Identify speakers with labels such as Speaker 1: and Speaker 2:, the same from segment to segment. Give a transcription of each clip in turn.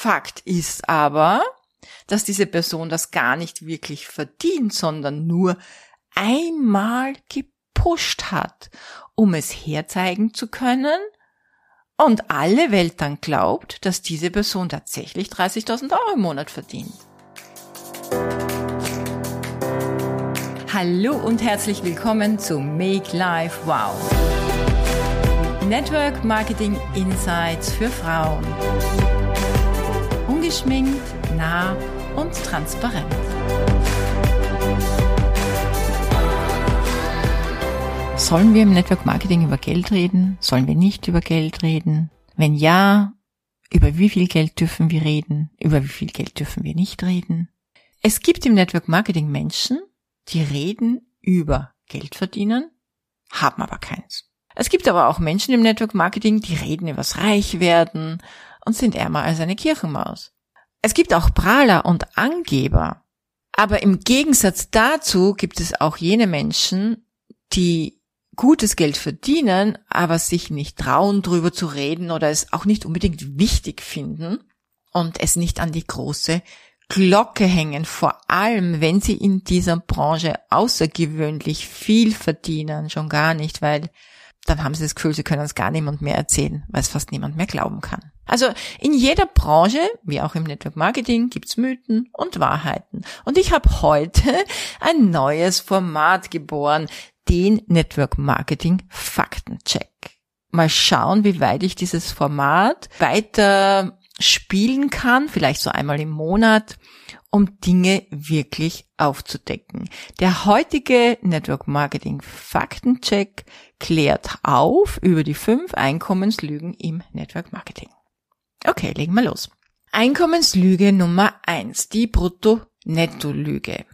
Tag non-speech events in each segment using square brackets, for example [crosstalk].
Speaker 1: Fakt ist aber, dass diese Person das gar nicht wirklich verdient, sondern nur einmal gepusht hat, um es herzeigen zu können und alle Welt dann glaubt, dass diese Person tatsächlich 30.000 Euro im Monat verdient. Hallo und herzlich willkommen zu Make Life Wow. Network Marketing Insights für Frauen. Ungeschminkt, nah und transparent. Sollen wir im Network Marketing über Geld reden? Sollen wir nicht über Geld reden? Wenn ja, über wie viel Geld dürfen wir reden? Über wie viel Geld dürfen wir nicht reden? Es gibt im Network Marketing Menschen, die reden über Geld verdienen, haben aber keins. Es gibt aber auch Menschen im Network Marketing, die reden übers Reichwerden und sind ärmer als eine Kirchenmaus. Es gibt auch Prahler und Angeber. Aber im Gegensatz dazu gibt es auch jene Menschen, die gutes Geld verdienen, aber sich nicht trauen, drüber zu reden oder es auch nicht unbedingt wichtig finden und es nicht an die große Glocke hängen, vor allem wenn sie in dieser Branche außergewöhnlich viel verdienen, schon gar nicht, weil dann haben sie das Gefühl, sie können es gar niemand mehr erzählen, weil es fast niemand mehr glauben kann. Also in jeder Branche, wie auch im Network Marketing, gibt's Mythen und Wahrheiten. Und ich habe heute [laughs] ein neues Format geboren, den Network Marketing Faktencheck. Mal schauen, wie weit ich dieses Format weiter spielen kann, vielleicht so einmal im Monat, um Dinge wirklich aufzudecken. Der heutige Network Marketing Faktencheck klärt auf über die fünf Einkommenslügen im Network Marketing. Okay, legen wir los. Einkommenslüge Nummer eins, die Brutto-Netto-Lüge.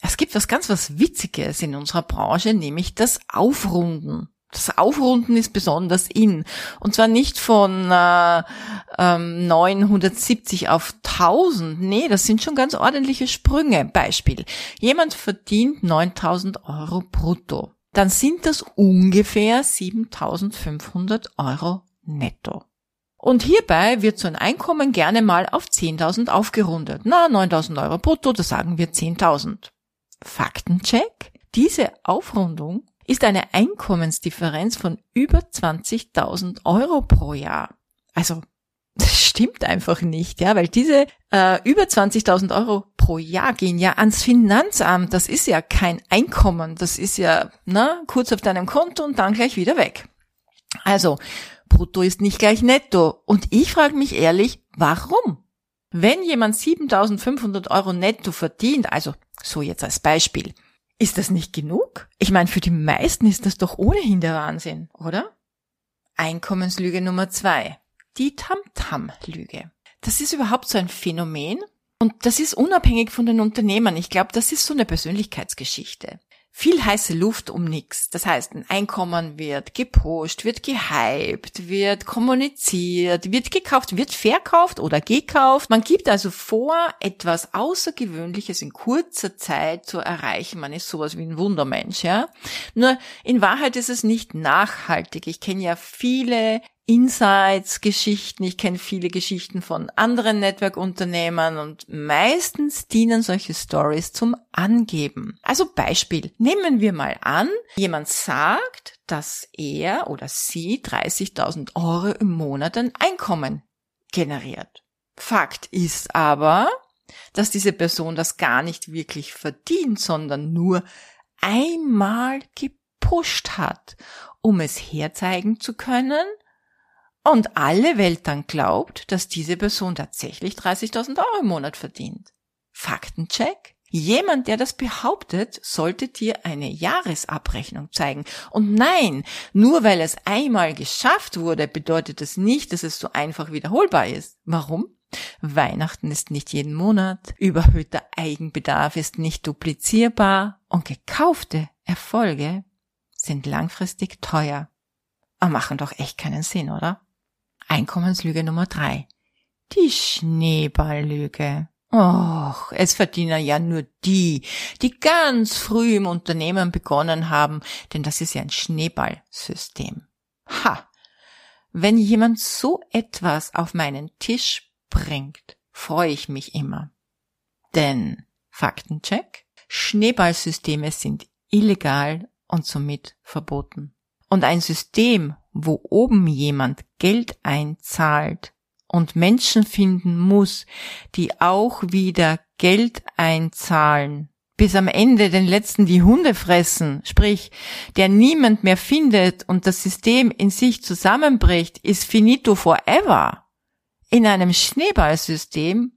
Speaker 1: Es gibt was ganz was Witziges in unserer Branche, nämlich das Aufrunden. Das Aufrunden ist besonders in. Und zwar nicht von äh, ähm, 970 auf 1000. Nee, das sind schon ganz ordentliche Sprünge. Beispiel. Jemand verdient 9000 Euro brutto. Dann sind das ungefähr 7500 Euro netto. Und hierbei wird so ein Einkommen gerne mal auf 10.000 aufgerundet. Na, 9.000 Euro brutto, da sagen wir 10.000. Faktencheck. Diese Aufrundung ist eine Einkommensdifferenz von über 20.000 Euro pro Jahr. Also [laughs] das stimmt einfach nicht, ja, weil diese äh, über 20.000 Euro pro Jahr gehen ja ans Finanzamt. Das ist ja kein Einkommen, das ist ja na, kurz auf deinem Konto und dann gleich wieder weg. Also Brutto ist nicht gleich Netto. Und ich frage mich ehrlich, warum? Wenn jemand 7.500 Euro Netto verdient, also so jetzt als Beispiel. Ist das nicht genug? Ich meine, für die meisten ist das doch ohnehin der Wahnsinn, oder? Einkommenslüge Nummer zwei. Die Tam-Tam-Lüge. Das ist überhaupt so ein Phänomen und das ist unabhängig von den Unternehmern. Ich glaube, das ist so eine Persönlichkeitsgeschichte viel heiße Luft um nichts. Das heißt, ein Einkommen wird gepusht, wird gehypt, wird kommuniziert, wird gekauft, wird verkauft oder gekauft. Man gibt also vor, etwas Außergewöhnliches in kurzer Zeit zu erreichen. Man ist sowas wie ein Wundermensch, ja. Nur in Wahrheit ist es nicht nachhaltig. Ich kenne ja viele Insights, Geschichten. Ich kenne viele Geschichten von anderen Network-Unternehmern und meistens dienen solche Stories zum Angeben. Also Beispiel. Nehmen wir mal an, jemand sagt, dass er oder sie 30.000 Euro im Monat an Einkommen generiert. Fakt ist aber, dass diese Person das gar nicht wirklich verdient, sondern nur einmal gepusht hat, um es herzeigen zu können, und alle Welt dann glaubt, dass diese Person tatsächlich 30.000 Euro im Monat verdient. Faktencheck? Jemand, der das behauptet, sollte dir eine Jahresabrechnung zeigen. Und nein, nur weil es einmal geschafft wurde, bedeutet das nicht, dass es so einfach wiederholbar ist. Warum? Weihnachten ist nicht jeden Monat, überhöhter Eigenbedarf ist nicht duplizierbar und gekaufte Erfolge sind langfristig teuer. Aber machen doch echt keinen Sinn, oder? Einkommenslüge Nummer drei. Die Schneeballlüge. Och, es verdienen ja nur die, die ganz früh im Unternehmen begonnen haben, denn das ist ja ein Schneeballsystem. Ha! Wenn jemand so etwas auf meinen Tisch bringt, freue ich mich immer. Denn Faktencheck, Schneeballsysteme sind illegal und somit verboten. Und ein System, wo oben jemand Geld einzahlt und Menschen finden muss, die auch wieder Geld einzahlen, bis am Ende den letzten die Hunde fressen, sprich, der niemand mehr findet und das System in sich zusammenbricht, ist finito forever. In einem Schneeballsystem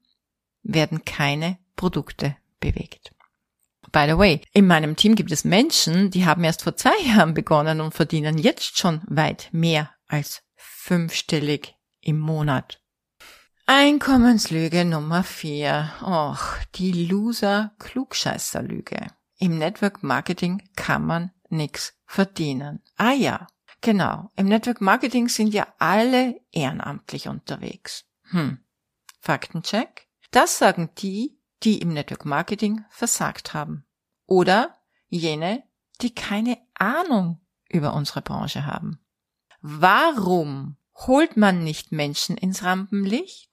Speaker 1: werden keine Produkte bewegt. By the way, in meinem Team gibt es Menschen, die haben erst vor zwei Jahren begonnen und verdienen jetzt schon weit mehr als fünfstellig im Monat. Einkommenslüge Nummer vier. Och, die Loser-Klugscheißer-Lüge. Im Network Marketing kann man nix verdienen. Ah ja, genau. Im Network Marketing sind ja alle ehrenamtlich unterwegs. Hm. Faktencheck. Das sagen die, die im Network Marketing versagt haben. Oder jene, die keine Ahnung über unsere Branche haben. Warum holt man nicht Menschen ins Rampenlicht?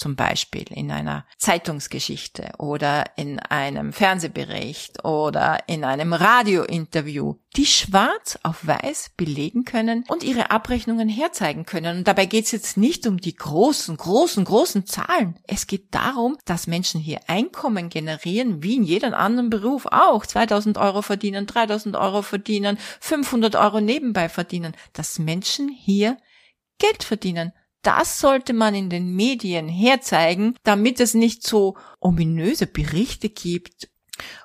Speaker 1: Zum Beispiel in einer Zeitungsgeschichte oder in einem Fernsehbericht oder in einem Radiointerview, die schwarz auf weiß belegen können und ihre Abrechnungen herzeigen können. Und dabei geht es jetzt nicht um die großen, großen, großen Zahlen. Es geht darum, dass Menschen hier Einkommen generieren, wie in jedem anderen Beruf auch. 2000 Euro verdienen, 3000 Euro verdienen, 500 Euro nebenbei verdienen. Dass Menschen hier Geld verdienen das sollte man in den Medien herzeigen, damit es nicht so ominöse Berichte gibt,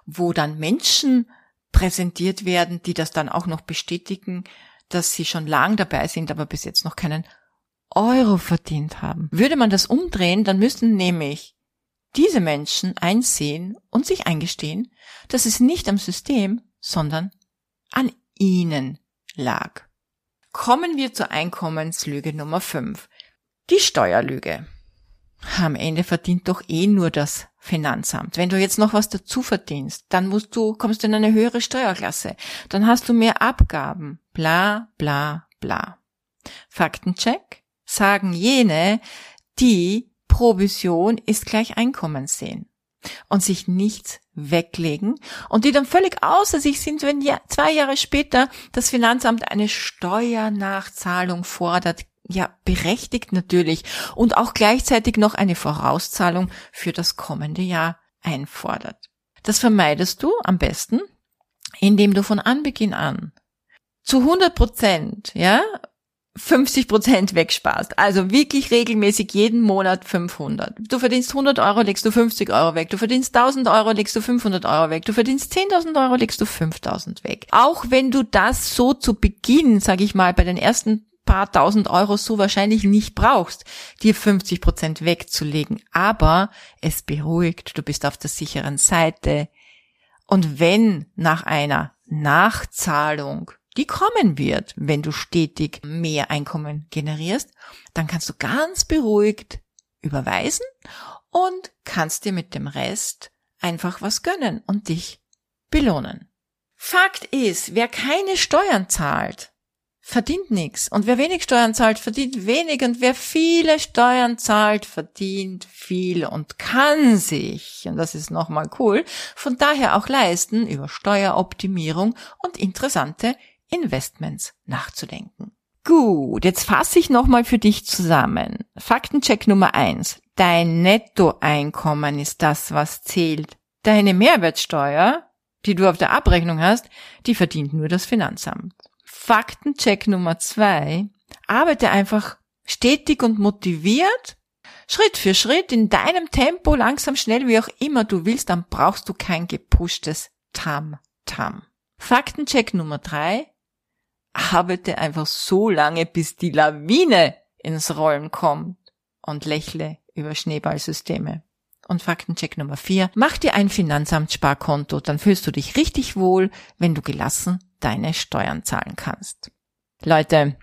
Speaker 1: wo dann Menschen präsentiert werden, die das dann auch noch bestätigen, dass sie schon lang dabei sind, aber bis jetzt noch keinen Euro verdient haben. Würde man das umdrehen, dann müssten nämlich diese Menschen einsehen und sich eingestehen, dass es nicht am System, sondern an ihnen lag. Kommen wir zur Einkommenslüge Nummer 5. Die Steuerlüge. Am Ende verdient doch eh nur das Finanzamt. Wenn du jetzt noch was dazu verdienst, dann musst du, kommst du in eine höhere Steuerklasse. Dann hast du mehr Abgaben. Bla, bla, bla. Faktencheck sagen jene, die Provision ist gleich Einkommen sehen und sich nichts weglegen und die dann völlig außer sich sind, wenn zwei Jahre später das Finanzamt eine Steuernachzahlung fordert ja, berechtigt natürlich und auch gleichzeitig noch eine Vorauszahlung für das kommende Jahr einfordert. Das vermeidest du am besten, indem du von Anbeginn an zu 100 Prozent, ja, 50 Prozent wegsparst. Also wirklich regelmäßig jeden Monat 500. Du verdienst 100 Euro, legst du 50 Euro weg. Du verdienst 1000 Euro, legst du 500 Euro weg. Du verdienst 10.000 Euro, legst du 5000 weg. Auch wenn du das so zu Beginn, sage ich mal, bei den ersten paar tausend Euro so wahrscheinlich nicht brauchst, dir 50 Prozent wegzulegen. Aber es beruhigt, du bist auf der sicheren Seite. Und wenn nach einer Nachzahlung, die kommen wird, wenn du stetig mehr Einkommen generierst, dann kannst du ganz beruhigt überweisen und kannst dir mit dem Rest einfach was gönnen und dich belohnen. Fakt ist, wer keine Steuern zahlt, verdient nichts. Und wer wenig Steuern zahlt, verdient wenig. Und wer viele Steuern zahlt, verdient viel und kann sich, und das ist nochmal cool, von daher auch leisten, über Steueroptimierung und interessante Investments nachzudenken. Gut, jetzt fasse ich nochmal für dich zusammen. Faktencheck Nummer eins: Dein Nettoeinkommen ist das, was zählt. Deine Mehrwertsteuer, die du auf der Abrechnung hast, die verdient nur das Finanzamt. Faktencheck Nummer zwei, arbeite einfach stetig und motiviert, Schritt für Schritt in deinem Tempo, langsam, schnell, wie auch immer du willst, dann brauchst du kein gepushtes Tam-Tam. Faktencheck Nummer drei, arbeite einfach so lange, bis die Lawine ins Rollen kommt und lächle über Schneeballsysteme. Und Faktencheck Nummer vier, mach dir ein Finanzamtssparkonto, dann fühlst du dich richtig wohl, wenn du gelassen deine Steuern zahlen kannst. Leute,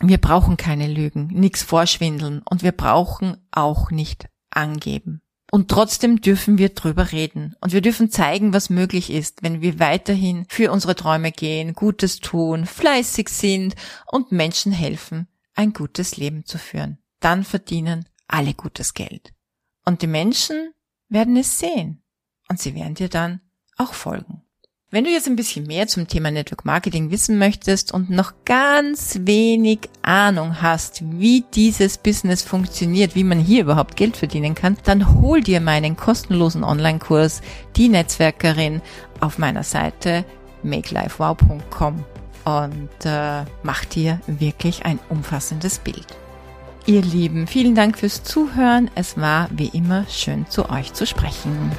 Speaker 1: wir brauchen keine Lügen, nichts vorschwindeln und wir brauchen auch nicht angeben. Und trotzdem dürfen wir drüber reden. Und wir dürfen zeigen, was möglich ist, wenn wir weiterhin für unsere Träume gehen, Gutes tun, fleißig sind und Menschen helfen, ein gutes Leben zu führen. Dann verdienen alle gutes Geld. Und die Menschen werden es sehen. Und sie werden dir dann auch folgen. Wenn du jetzt ein bisschen mehr zum Thema Network Marketing wissen möchtest und noch ganz wenig Ahnung hast, wie dieses Business funktioniert, wie man hier überhaupt Geld verdienen kann, dann hol dir meinen kostenlosen Online-Kurs Die Netzwerkerin auf meiner Seite makelifewow.com und äh, mach dir wirklich ein umfassendes Bild. Ihr Lieben, vielen Dank fürs Zuhören. Es war wie immer schön zu euch zu sprechen.